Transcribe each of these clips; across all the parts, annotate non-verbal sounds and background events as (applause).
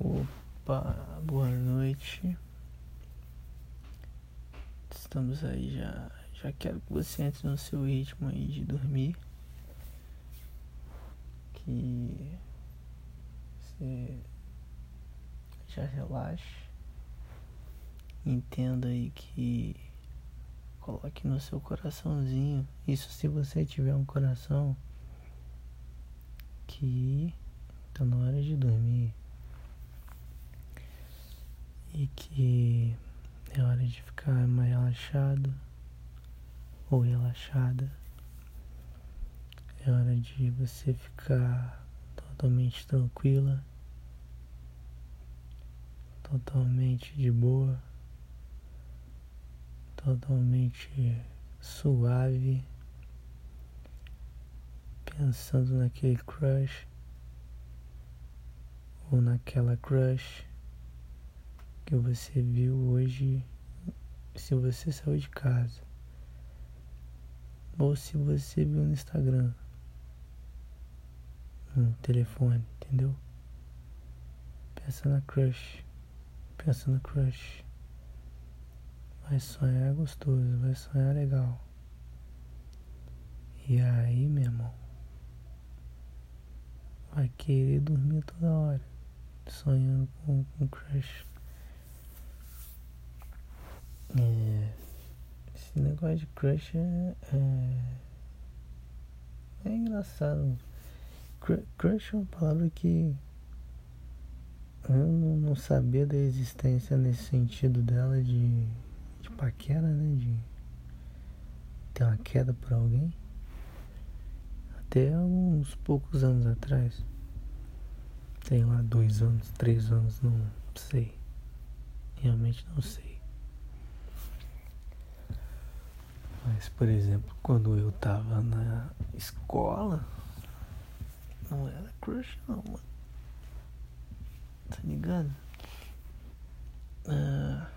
Opa, boa noite. Estamos aí já. Já quero que você entre no seu ritmo aí de dormir. Que você já relaxe. Entenda aí que coloque no seu coraçãozinho. Isso se você tiver um coração que tá na hora de dormir e que é hora de ficar mais relaxado ou relaxada. É hora de você ficar totalmente tranquila, totalmente de boa, totalmente suave, pensando naquele crush ou naquela crush que você viu hoje se você saiu de casa ou se você viu no Instagram, no telefone, entendeu? Pensa na crush, pensa na crush. Vai sonhar gostoso, vai sonhar legal. E aí, meu irmão, vai querer dormir toda hora, sonhando com, com crush. É, esse negócio de crush é, é, é engraçado. Crush é uma palavra que eu não, não, sabia da existência nesse sentido dela de, de paquera, né? De ter uma queda por alguém. Até uns poucos anos atrás. Tem lá dois anos, três anos, não sei. Realmente não sei. Mas, por exemplo, quando eu tava na escola, não era crush não, mano. Tá ligado? Ah,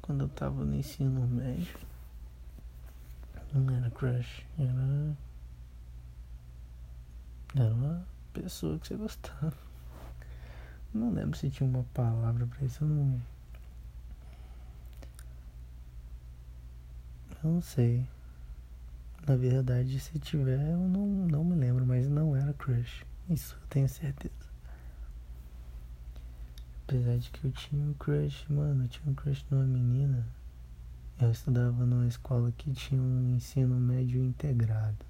quando eu tava no ensino médio, não era crush, era. Era uma pessoa que você gostava. Não lembro se tinha uma palavra pra isso, eu não. Eu não sei. Na verdade, se tiver, eu não, não me lembro, mas não era crush. Isso eu tenho certeza. Apesar de que eu tinha um crush, mano, eu tinha um crush numa menina. Eu estudava numa escola que tinha um ensino médio integrado.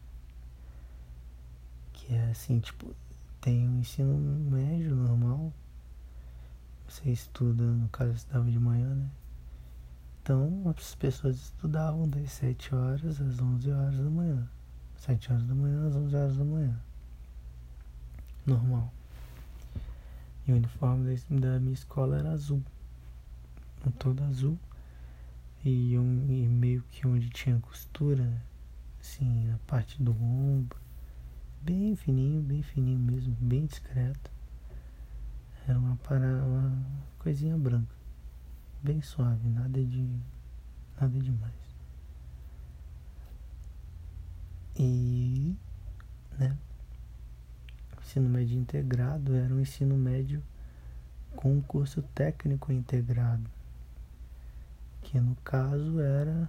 Que é assim, tipo, tem um ensino médio normal. Você estuda, no caso eu estudava de manhã, né? Então, as pessoas estudavam das 7 horas às 11 horas da manhã. 7 horas da manhã às 11 horas da manhã. Normal. E o uniforme da minha escola era azul. Todo azul. E, um, e meio que onde tinha costura, assim, na parte do ombro. Bem fininho, bem fininho mesmo, bem discreto. Era uma, para, uma coisinha branca bem suave, nada de nada demais. E, né, o ensino médio integrado era um ensino médio com um curso técnico integrado, que no caso era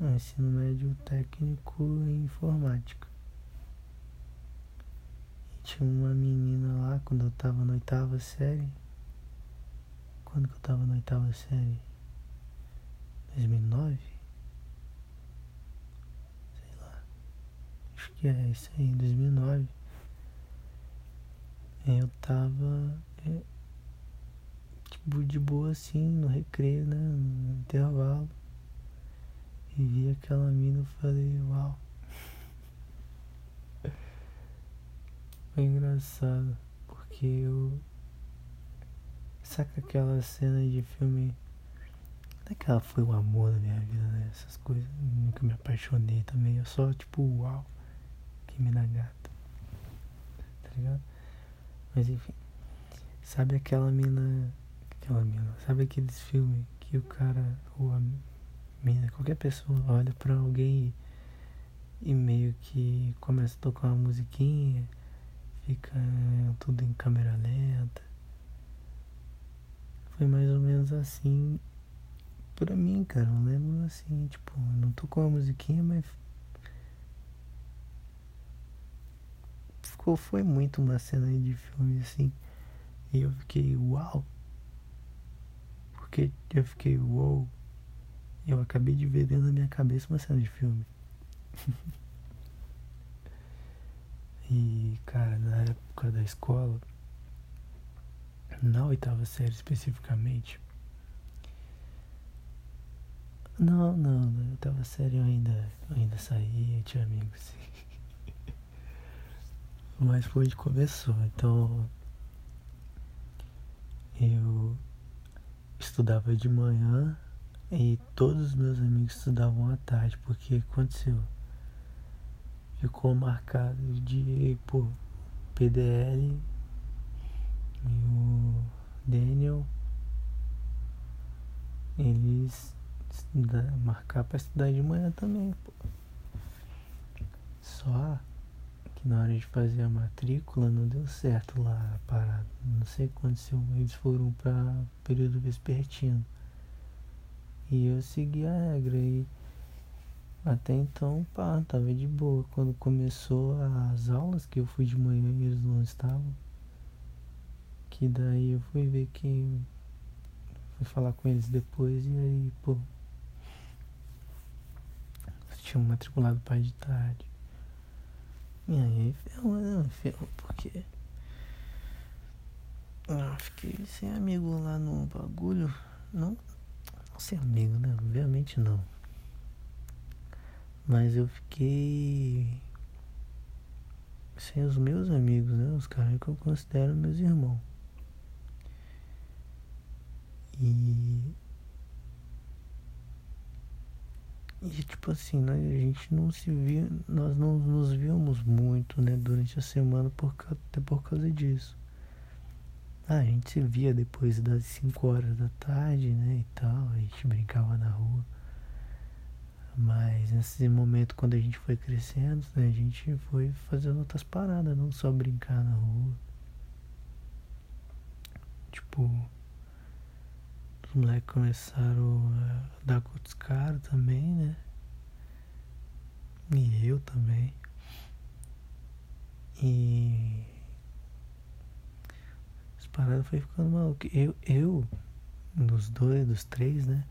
um ensino médio técnico em informática. E tinha uma menina lá quando eu estava na oitava série quando que eu tava na oitava série? 2009? Sei lá. Acho que é isso aí, 2009. Eu tava é, tipo de boa assim, no recreio, né? No intervalo. E vi aquela mina e falei, uau. (laughs) Foi engraçado, porque eu Saca aquela cena de filme. Não é que ela foi o amor da minha vida, né? Essas coisas. Nunca me apaixonei também. Eu só, tipo, uau. Que mina gata. Tá ligado? Mas enfim. Sabe aquela mina. Aquela mina. Sabe aqueles filmes que o cara ou a mina, qualquer pessoa olha pra alguém e, e meio que começa a tocar uma musiquinha, fica tudo em câmera lenta foi mais ou menos assim pra mim, cara. Eu lembro assim, tipo, não tocou a musiquinha, mas ficou, foi muito uma cena de filme assim. E eu fiquei, uau! Porque eu fiquei, uau! Eu acabei de ver dentro da minha cabeça uma cena de filme. (laughs) e, cara, na época da escola, na oitava série especificamente. Não, não, na oitava série eu ainda, eu ainda saía, tinha amigos. (laughs) Mas foi onde começou, então eu estudava de manhã e todos os meus amigos estudavam à tarde, porque aconteceu. Ficou marcado de por PDL e o Daniel eles marcar para estudar de manhã também, pô. Só que na hora de fazer a matrícula não deu certo lá a parada. Não sei o que aconteceu, eles foram para período vespertino. E eu segui a regra e até então, pá, tava de boa. Quando começou as aulas, que eu fui de manhã e eles não estavam, que daí eu fui ver que fui falar com eles depois e aí, pô, tinham matriculado pai de tarde. E aí ferrou, né? Ferrou porque. Eu fiquei sem amigo lá no bagulho. Não, ser amigo, né? Obviamente não. Mas eu fiquei sem os meus amigos, né? Os caras que eu considero meus irmãos. E. E tipo assim, a gente não se via, nós não nos víamos muito, né, durante a semana por, até por causa disso. Ah, a gente se via depois das 5 horas da tarde, né, e tal, a gente brincava na rua. Mas nesse momento, quando a gente foi crescendo, né, a gente foi fazendo outras paradas, não só brincar na rua. Tipo, os moleques começaram a dar com os caras também, né? E eu também. E parada foi ficando maluco. Eu, eu, dos dois, dos três, né?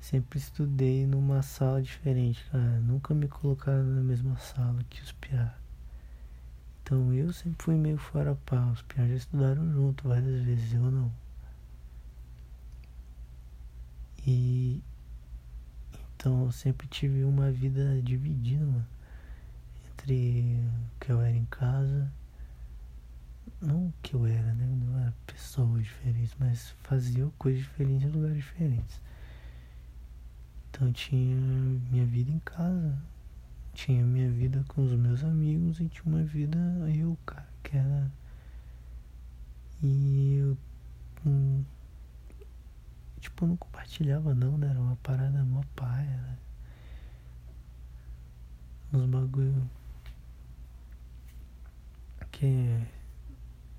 Sempre estudei numa sala diferente, cara. Nunca me colocaram na mesma sala que os piá. Então eu sempre fui meio fora pau. Os piá já estudaram junto várias vezes, eu não. E então eu sempre tive uma vida dividida, mano. Entre o que eu era em casa não que eu era, né? Eu não era pessoas diferentes, mas fazia coisas diferentes em lugares diferentes. Então tinha minha vida em casa, tinha minha vida com os meus amigos e tinha uma vida eu, cara, que era. E eu. Hum, tipo, não compartilhava não, né? Era uma parada mó paia, né? Uns bagulho. Que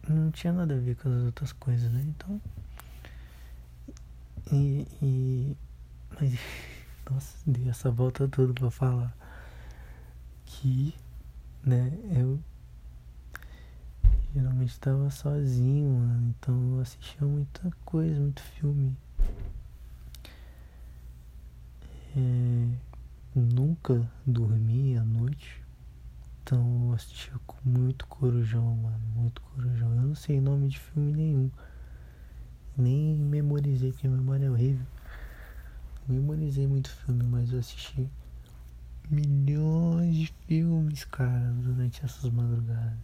não tinha nada a ver com as outras coisas, né? Então. E. e mas. (laughs) Nossa, dei essa volta toda pra falar. Que. Né? Eu. Geralmente estava sozinho, mano. Então eu assistia muita coisa, muito filme. É, nunca dormi à noite. Então eu assistia muito corujão, mano. Muito corujão. Eu não sei nome de filme nenhum. Nem memorizei, porque a memória é horrível. Memorizei muito filme, mas eu assisti milhões de filmes, cara, durante essas madrugadas.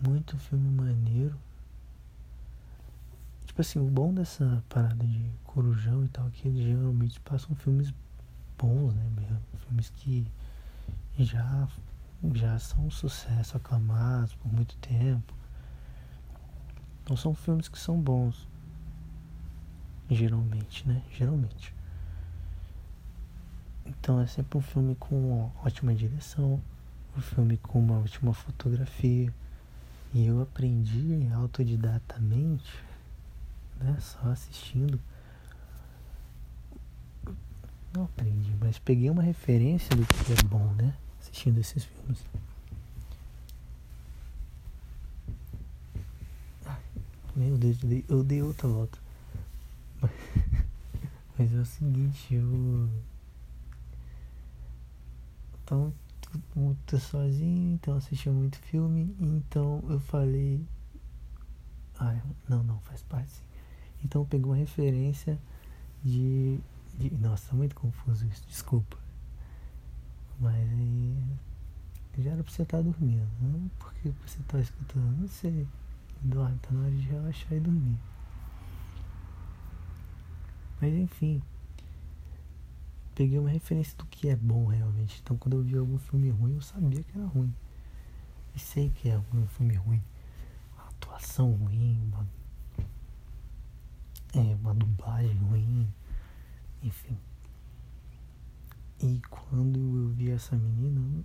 Muito filme maneiro. Tipo assim, o bom dessa parada de corujão e tal, é que eles geralmente passam filmes bons, né? Filmes que já, já são um sucesso, aclamados por muito tempo. Então são filmes que são bons. Geralmente, né? Geralmente. Então é sempre um filme com ótima direção, um filme com uma ótima fotografia. E eu aprendi autodidatamente Só assistindo. Não aprendi, mas peguei uma referência do que é bom, né? Assistindo esses filmes. Meu Deus, eu dei, eu dei outra volta. (laughs) Mas é o seguinte, eu. Então, tô sozinho, então assisti muito filme, então eu falei. Ah, não, não, faz parte sim. Então pegou uma referência de, de. Nossa, tá muito confuso isso, desculpa. Mas aí. Já era pra você estar tá dormindo, não porque você tá escutando, não sei. Dorme, tá na hora de relaxar e dormir. Mas enfim. Peguei uma referência do que é bom realmente. Então quando eu vi algum filme ruim, eu sabia que era ruim. E sei que é um filme ruim. Uma atuação ruim, uma, é, uma dublagem ruim. Enfim. E quando eu vi essa menina,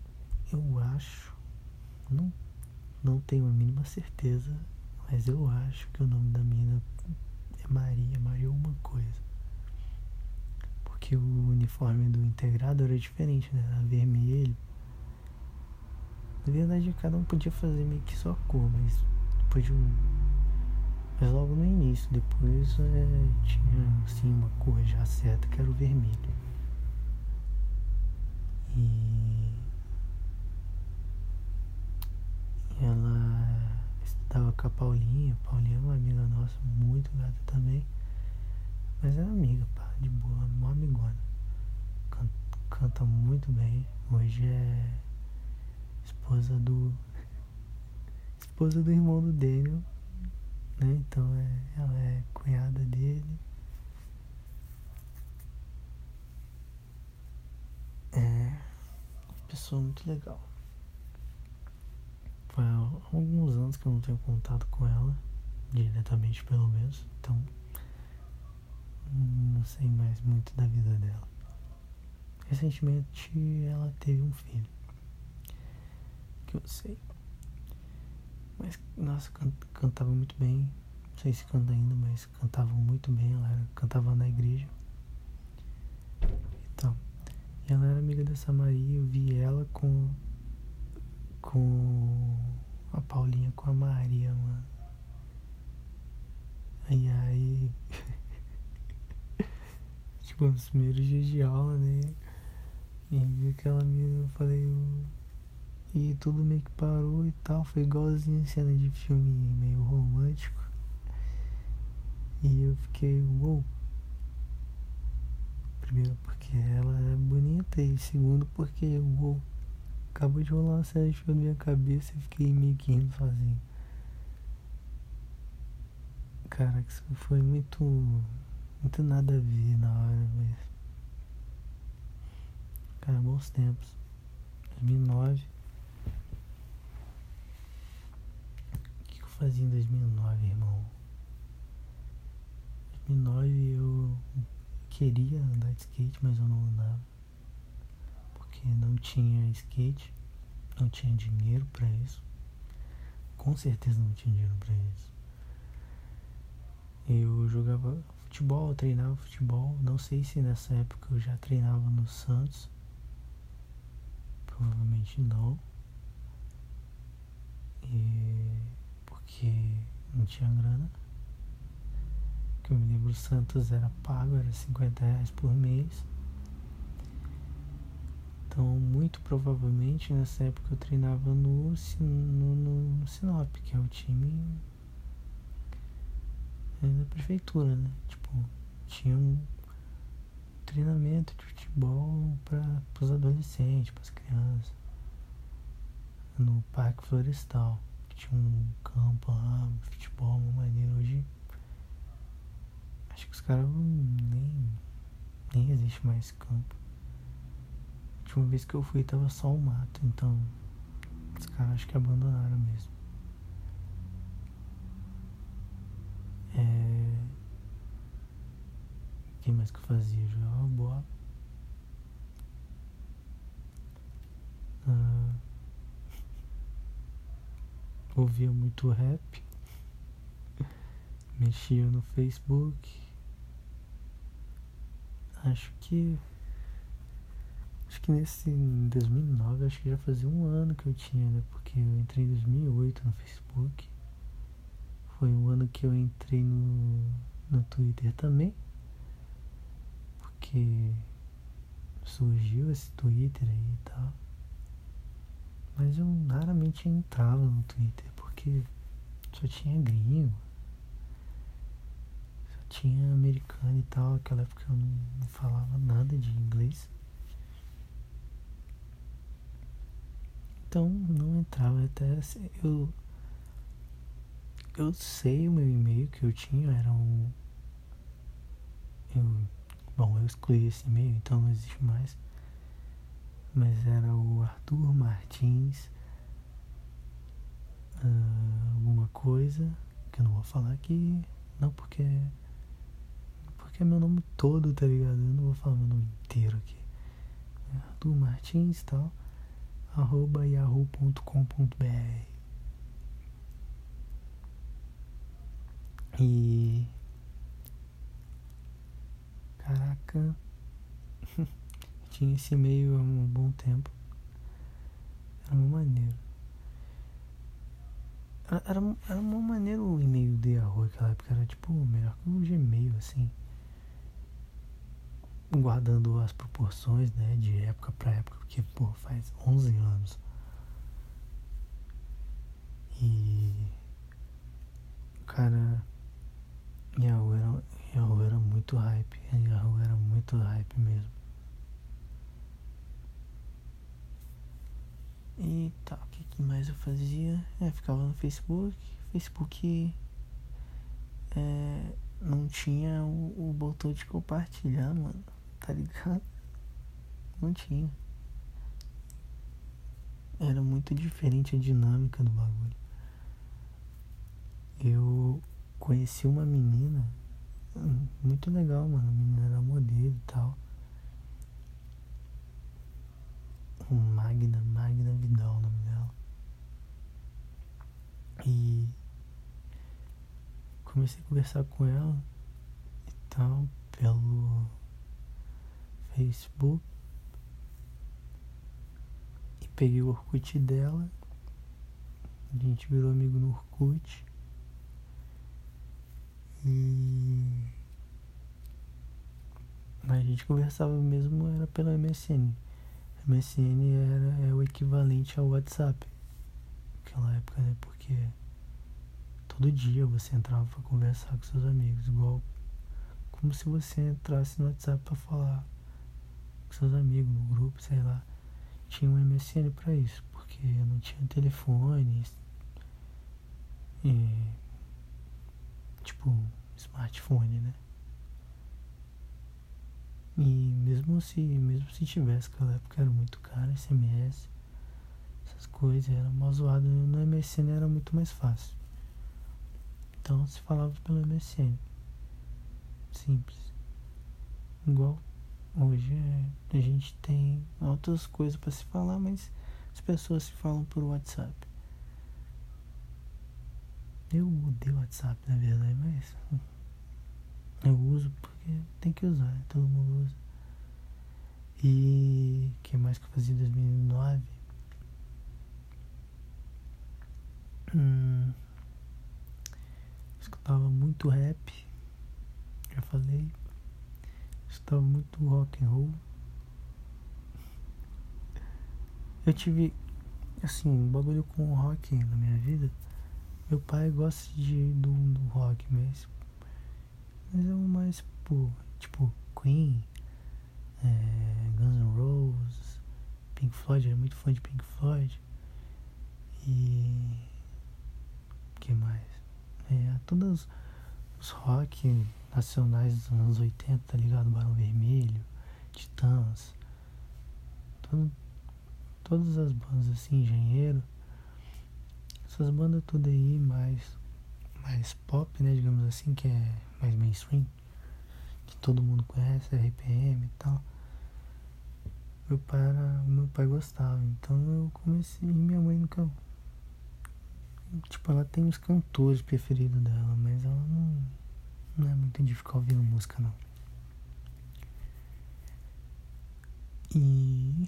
eu acho. Não, não tenho a mínima certeza mas eu acho que o nome da menina é Maria, Maria alguma coisa. Porque o uniforme do integrado era diferente, né? Era vermelho. Na verdade, cada um podia fazer meio que só cor, mas depois de um. Mas logo no início, depois é, tinha assim uma cor já certa que era o vermelho. E ela Tava com a Paulinha. Paulinha é uma amiga nossa, muito gata também. Mas é amiga, pá, de boa, uma amigona. Canta, canta muito bem. Hoje é esposa do. (laughs) esposa do irmão do Daniel. Né? Então é, ela é cunhada dele. É pessoa muito legal. Foi há alguns anos que eu não tenho contato com ela, diretamente pelo menos, então não sei mais muito da vida dela. Recentemente ela teve um filho, que eu sei. Mas, nossa, cantava muito bem. Não sei se canta ainda, mas cantava muito bem. Ela era, cantava na igreja. Então, e ela era amiga dessa Maria. Eu vi ela com com a Paulinha com a Maria, mano. E aí. (laughs) tipo, nos primeiros dias de aula, né? E vi aquela menina, eu falei. E tudo meio que parou e tal. Foi igualzinho cena de filme meio romântico. E eu fiquei, uou. Wow. Primeiro porque ela é bonita e segundo porque, uou. Wow, Acabou de rolar uma série de filme na minha cabeça e fiquei meio que rindo sozinho. Cara, isso foi muito. Muito nada a ver na hora, mas. Cara, bons tempos. 2009. O que eu fazia em 2009, irmão? 2009 eu queria andar de skate, mas eu não andava porque não tinha skate, não tinha dinheiro para isso. Com certeza não tinha dinheiro para isso. Eu jogava futebol, eu treinava futebol. Não sei se nessa época eu já treinava no Santos. Provavelmente não. E porque não tinha grana. Que o Santos era pago, era 50 reais por mês. Então, muito provavelmente nessa época eu treinava no, no, no Sinop, que é o time é da prefeitura, né? Tipo, tinha um treinamento de futebol para os adolescentes, para as crianças, no Parque Florestal, tinha um campo lá, futebol, uma maneira. Hoje, acho que os caras nem, nem existe mais campo última vez que eu fui tava só um mato, então os caras acho que abandonaram mesmo. É... O que mais que eu fazia? Jogava bola. Ah... Ouvia muito rap. mexia no Facebook. Acho que. Acho que nesse em 2009, acho que já fazia um ano que eu tinha, né? Porque eu entrei em 2008 no Facebook. Foi um ano que eu entrei no, no Twitter também. Porque surgiu esse Twitter aí e tal. Mas eu raramente entrava no Twitter porque só tinha gringo. Só tinha americano e tal. Naquela época eu não, falava nada de inglês. Então não entrava até eu eu sei o meu e-mail que eu tinha era um eu bom eu excluí esse e-mail então não existe mais mas era o Arthur Martins uh, alguma coisa que eu não vou falar aqui não porque porque é meu nome todo tá ligado? Eu não vou falar meu nome inteiro aqui. Arthur Martins tal arroba yahoo.com.br e caraca tinha esse e-mail há um bom tempo era uma maneira era, era, era uma maneira o e-mail de Yahoo naquela época era tipo melhor que o Gmail assim guardando as proporções, né, de época para época, porque, pô, faz 11 anos. E. Cara. Yahoo era, Yahoo era muito hype. Yahoo era muito hype mesmo. E tá, o que, que mais eu fazia? É, ficava no Facebook. Facebook. É, não tinha o, o botão de compartilhar, mano tá ligado? Não tinha. Era muito diferente a dinâmica do bagulho. Eu conheci uma menina hum, muito legal, mano. A menina era modelo e tal. Magna, Magna Vidal o nome dela. E comecei a conversar com ela e tal, pelo Facebook e peguei o Orkut dela. A gente virou amigo no Orkut. E a gente conversava mesmo era pela MSN. MSN era é o equivalente ao WhatsApp naquela época, né? Porque todo dia você entrava para conversar com seus amigos, igual como se você entrasse no WhatsApp para falar com seus amigos no grupo, sei lá. Tinha um MSN para isso, porque não tinha telefone, e, tipo, smartphone, né? E mesmo se, mesmo se tivesse, naquela época era muito caro, SMS, essas coisas, era mal zoado. No MSN era muito mais fácil. Então se falava pelo MSN. Simples. Igual Hoje é, a gente tem outras coisas para se falar, mas as pessoas se falam por WhatsApp. Eu odeio WhatsApp na verdade, mas eu uso porque tem que usar, né? todo mundo usa. E o que mais que eu fazia em 2009? Hum, escutava muito rap, já falei escutava muito rock and roll. Eu tive, assim, um bagulho com rock na minha vida. Meu pai gosta de, do, do rock mesmo. Mas é o mais, pô, tipo, Queen, é, Guns N' Roses, Pink Floyd, era muito fã de Pink Floyd. E. Que mais? É, todos os rock nacionais dos anos 80, tá ligado? Barão Vermelho, Titãs, todo, todas as bandas assim, Engenheiro, essas bandas tudo aí mais, mais pop, né? Digamos assim, que é mais mainstream, todo mundo conhece, RPM e tal. Meu pai, era, meu pai gostava, então eu comecei, minha mãe nunca Tipo, ela tem os cantores preferidos dela, mas ela não, não é muito de ficar ouvindo música, não. E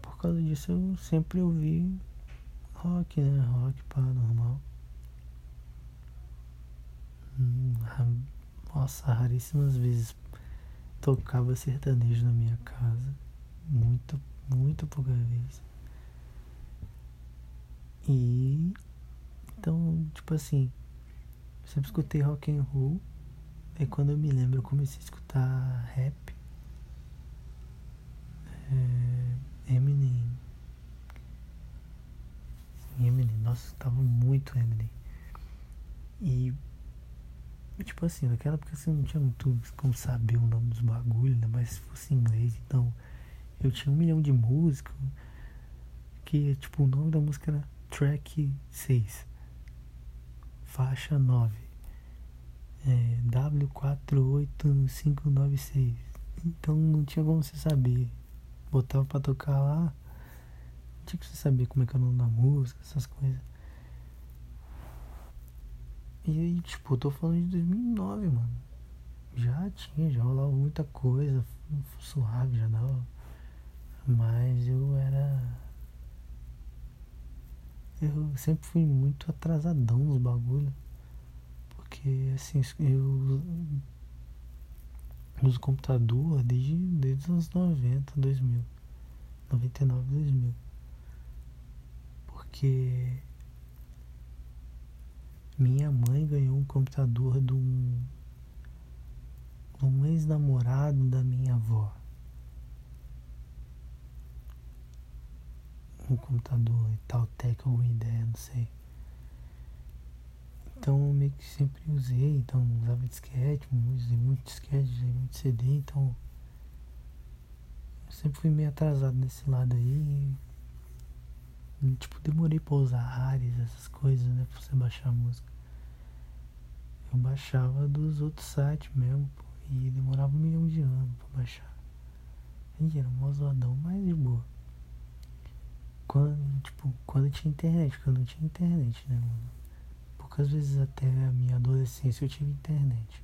por causa disso eu sempre ouvi rock, né? Rock pá, normal. Hum, nossa, raríssimas vezes tocava sertanejo na minha casa. Muito, muito pouca vez. E então, tipo assim, sempre escutei rock and roll. Aí quando eu me lembro eu comecei a escutar rap. É, Eminem. Eminem, nossa, tava muito Eminem. E tipo assim, naquela época você não tinha muito como saber o nome dos bagulhos, né? Mas se fosse inglês, então eu tinha um milhão de músicos que tipo o nome da música era track 6 faixa 9 é, W48596 então não tinha como você saber. Botava pra tocar lá não tinha que você saber como é que é o nome da música essas coisas e tipo, eu tô falando de 2009, mano. Já tinha, já rolava muita coisa, suave, já dava. Mas eu era. Eu sempre fui muito atrasadão nos bagulhos. Porque, assim, eu uso computador desde, desde os anos 90, 2000. 99, 2000. Porque minha mãe ganhou um computador de um, um ex-namorado da minha avó. Um computador e tal, tech, alguma ideia, não sei. Então eu meio que sempre usei, então usava disquete, usei muito disquete, usei muito CD, então eu sempre fui meio atrasado nesse lado aí. Tipo, demorei pra usar Ares, essas coisas, né? Pra você baixar a música. Eu baixava dos outros sites mesmo, pô, E demorava um milhão de anos pra baixar. E era um zoadão, mas de boa. Quando, tipo, quando tinha internet, quando não tinha internet, né, mano? Poucas vezes até a minha adolescência eu tive internet.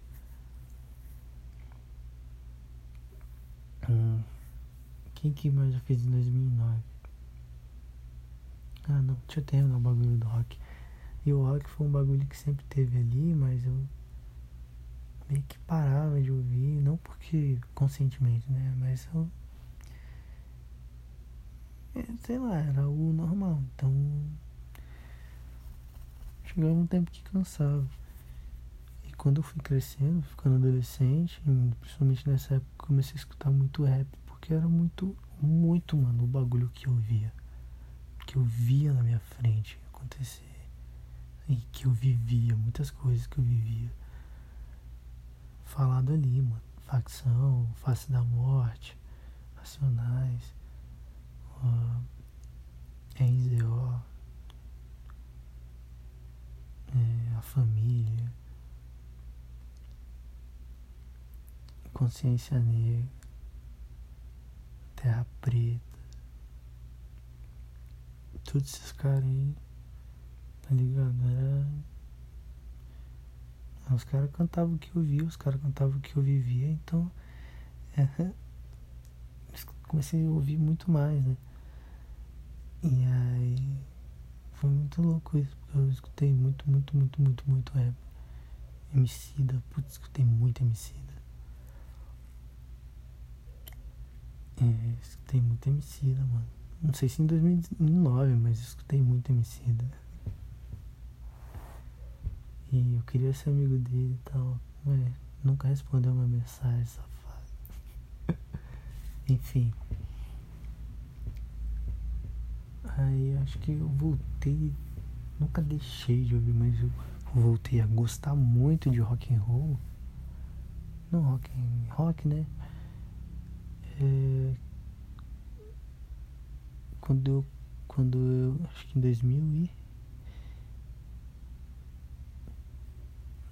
Hum. Quem que mais eu fiz em 2009? Ah, não, deixa eu terminar o bagulho do rock. E o rock foi um bagulho que sempre teve ali, mas eu meio que parava de ouvir, não porque conscientemente, né? Mas eu. É, sei lá, era o normal. Então. Chegava um tempo que cansava. E quando eu fui crescendo, ficando adolescente, principalmente nessa época, comecei a escutar muito rap, porque era muito, muito, mano, o bagulho que eu via que eu via na minha frente acontecer e que eu vivia, muitas coisas que eu vivia. Falado ali, mano. Facção, Face da Morte, Nacionais, uh, NZO, é, a família, consciência negra, terra preta todos esses caras aí, tá ligado? Era. Os caras cantavam o que eu via, os caras cantavam o que eu vivia, então. (laughs) É, comecei a ouvir muito mais, né? E aí. Foi muito louco isso, porque eu escutei muito, muito, muito, muito, muito rap. Emicida, putz, escutei muito Emicida. É, escutei muito Emicida, mano. Não sei se em 2009, mas escutei muito Emicida. E eu queria ser amigo dele e tal. Mas nunca respondeu uma mensagem, safado. (laughs) Enfim. Aí acho que eu voltei. Nunca deixei de ouvir, mas eu voltei a gostar muito de rock and roll. Não rock, rock, né? É, quando eu, quando eu, acho que em 2000 e...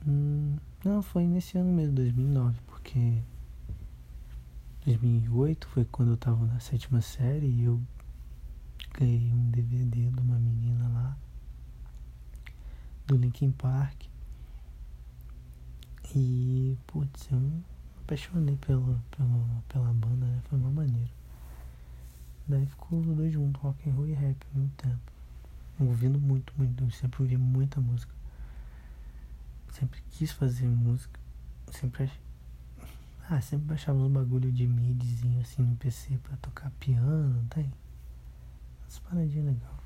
Hum, não, foi nesse ano mesmo, 2009, porque 2008 foi quando eu tava na sétima série e eu ganhei um DVD de uma menina lá, do Linkin Park. E, putz, eu me apaixonei pela, pela, pela banda, né? Foi uma maneira. Daí ficou os dois juntos, rock and roll e rap mesmo tempo. Ouvindo muito, muito, sempre ouvi muita música. Sempre quis fazer música. Sempre achei. Ah, sempre baixava uns bagulho de midzinho assim no PC pra tocar piano, tem? Umas paradinhas legal.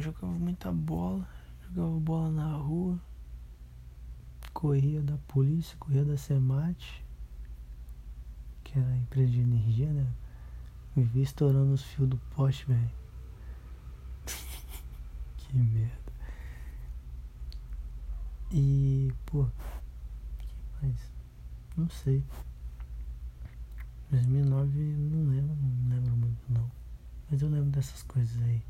Jogava muita bola, jogava bola na rua, corria da polícia, corria da SEMAT, que era a empresa de energia, né? Vivia estourando os fios do poste, velho. (laughs) que merda. E, pô, que mais? Não sei. 2009 não lembro, não lembro muito não. Mas eu lembro dessas coisas aí.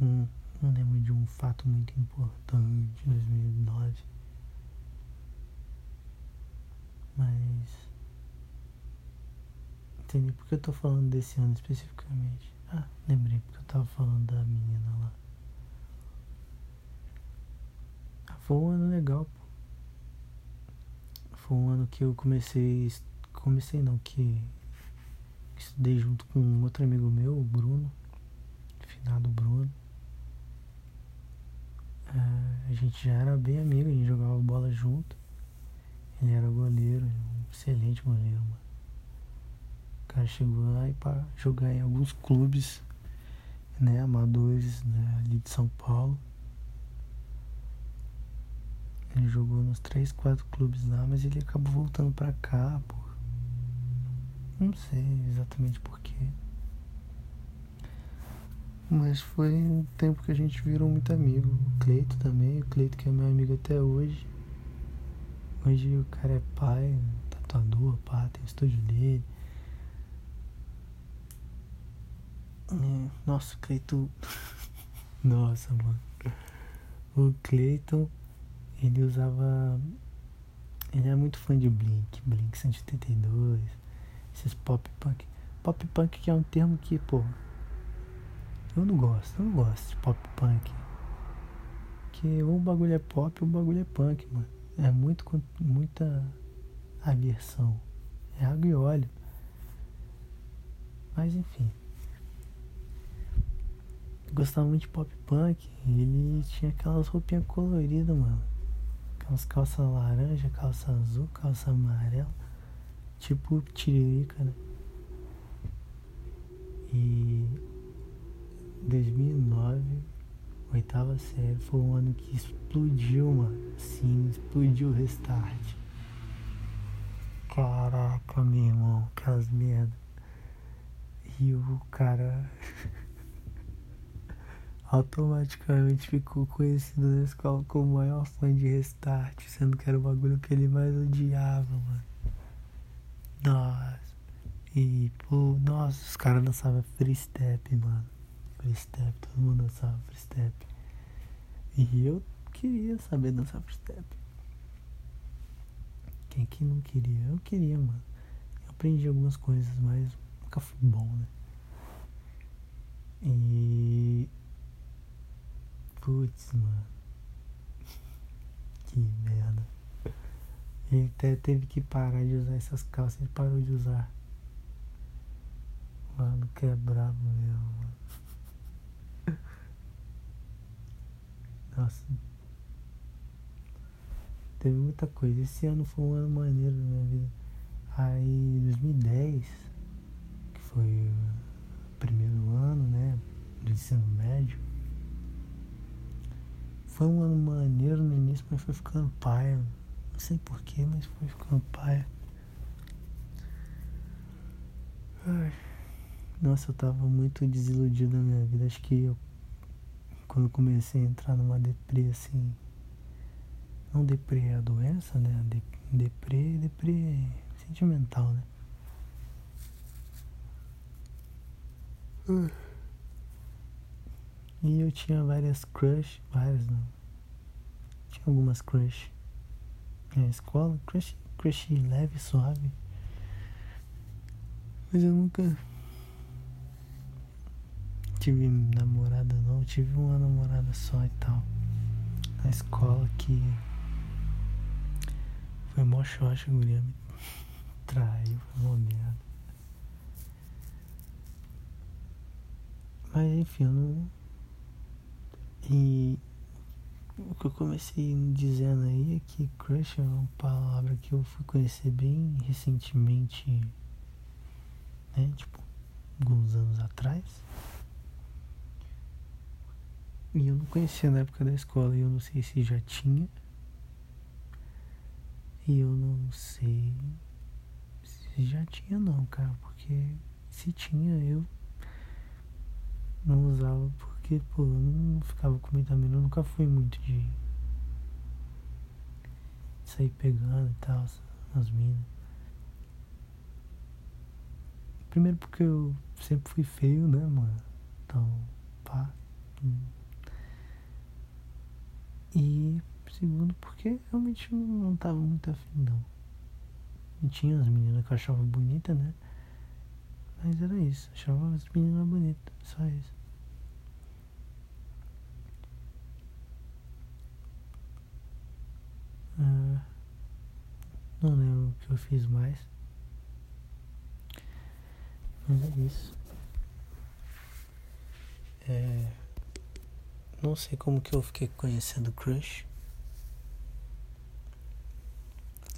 Hum, não lembro de um fato muito importante em 2009. Mas. Entendi porque eu tô falando desse ano especificamente. Ah, lembrei porque eu tava falando da menina lá. Ah, foi um ano legal, pô. Foi um ano que eu comecei. Comecei não, que estudei junto com um outro amigo meu, o Bruno. Finado Bruno. É, a gente já era bem amigo, a gente jogava bola junto. Ele era goleiro, um excelente goleiro, mano. O cara chegou lá e para jogar em alguns clubes, né, amadores, né, ali de São Paulo. Ele jogou nos três, quatro clubes lá, mas ele acabou voltando pra cá, pô. Não sei exatamente porquê. Mas foi um tempo que a gente virou muito amigo. O Cleito também, o Cleito que é meu amigo até hoje. Hoje o cara é pai, tatuador, pá, tem o estúdio dele. É, nossa, o Cleiton. (laughs) Nossa, mano. O Cleiton, ele usava. Ele é muito fã de Blink, Blink 182, esses pop punk. Pop punk que é um termo que, pô. Eu não gosto, eu não gosto de pop punk. Que ou o bagulho é pop ou o bagulho é punk, mano. É muito, muita aversão. É água e óleo. Mas enfim. Gostava muito de pop punk. Ele tinha aquelas roupinhas coloridas, mano. Aquelas calças laranja, calça azul, calça amarela. Tipo tiririca, né? E 2009 Oitava série foi um ano que explodiu, mano. Sim, explodiu o restart. Caraca, meu irmão, aquelas merda. E o cara (laughs) automaticamente ficou conhecido na escola como o maior fã de restart, sendo que era o bagulho que ele mais odiava, mano. Nossa. E, pô, nossa, os caras dançavam free step, mano free step, todo mundo dançava free step. E eu queria saber dançar free step. Quem que não queria? Eu queria, mano. Eu aprendi algumas coisas, mas nunca fui bom, né? E. Putz, mano. (laughs) que merda. Ele até teve que parar de usar essas calças. Ele parou de usar. Mano, que é brabo mesmo, mano. Nossa. Teve muita coisa. Esse ano foi um ano maneiro na minha vida. Aí, 2010, que foi o primeiro ano, né, do ensino médio. Foi um ano maneiro no início, mas foi ficando paia. Não sei porquê, mas foi ficando paia. Ai. Nossa, eu tava muito desiludido na minha vida. Acho que eu quando eu comecei a entrar numa deprê assim. Não deprê é a doença, né? De, deprê, deprê sentimental, né? E eu tinha várias crush, várias não. Tinha algumas crush na escola, crush, crush leve, suave. Mas eu nunca tive namorada não, tive uma namorada só e tal. Na escola que foi mó xoxa, a guria me (laughs) traiu, foi uma merda. Mas enfim, eu não. E o que eu comecei dizendo aí é que crush é uma palavra que eu fui conhecer bem recentemente, né? Tipo, alguns anos atrás. E eu não conhecia na época da escola e eu não sei se já tinha. E eu não sei se já tinha não, cara, porque se tinha eu não usava porque, pô, eu não ficava com muita mina, eu nunca fui muito de sair pegando e tal, as minas. Primeiro porque eu sempre fui feio, né, mano? Então, pá. E segundo porque realmente não tava muito afim não. E tinha as meninas que eu achava bonita, né? Mas era isso, achava as meninas bonitas, só isso. Ah, não lembro o que eu fiz mais. Mas é isso. É, não sei como que eu fiquei conhecendo Crush.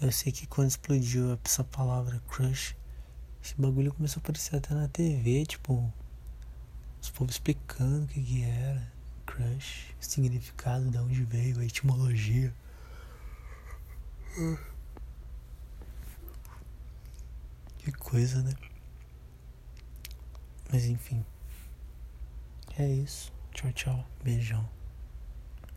Eu sei que quando explodiu essa palavra crush, esse bagulho começou a aparecer até na TV, tipo, os povos explicando o que, que era crush, o significado, de onde veio, a etimologia. Que coisa, né? Mas enfim. É isso. Ciao, ciao, beijo.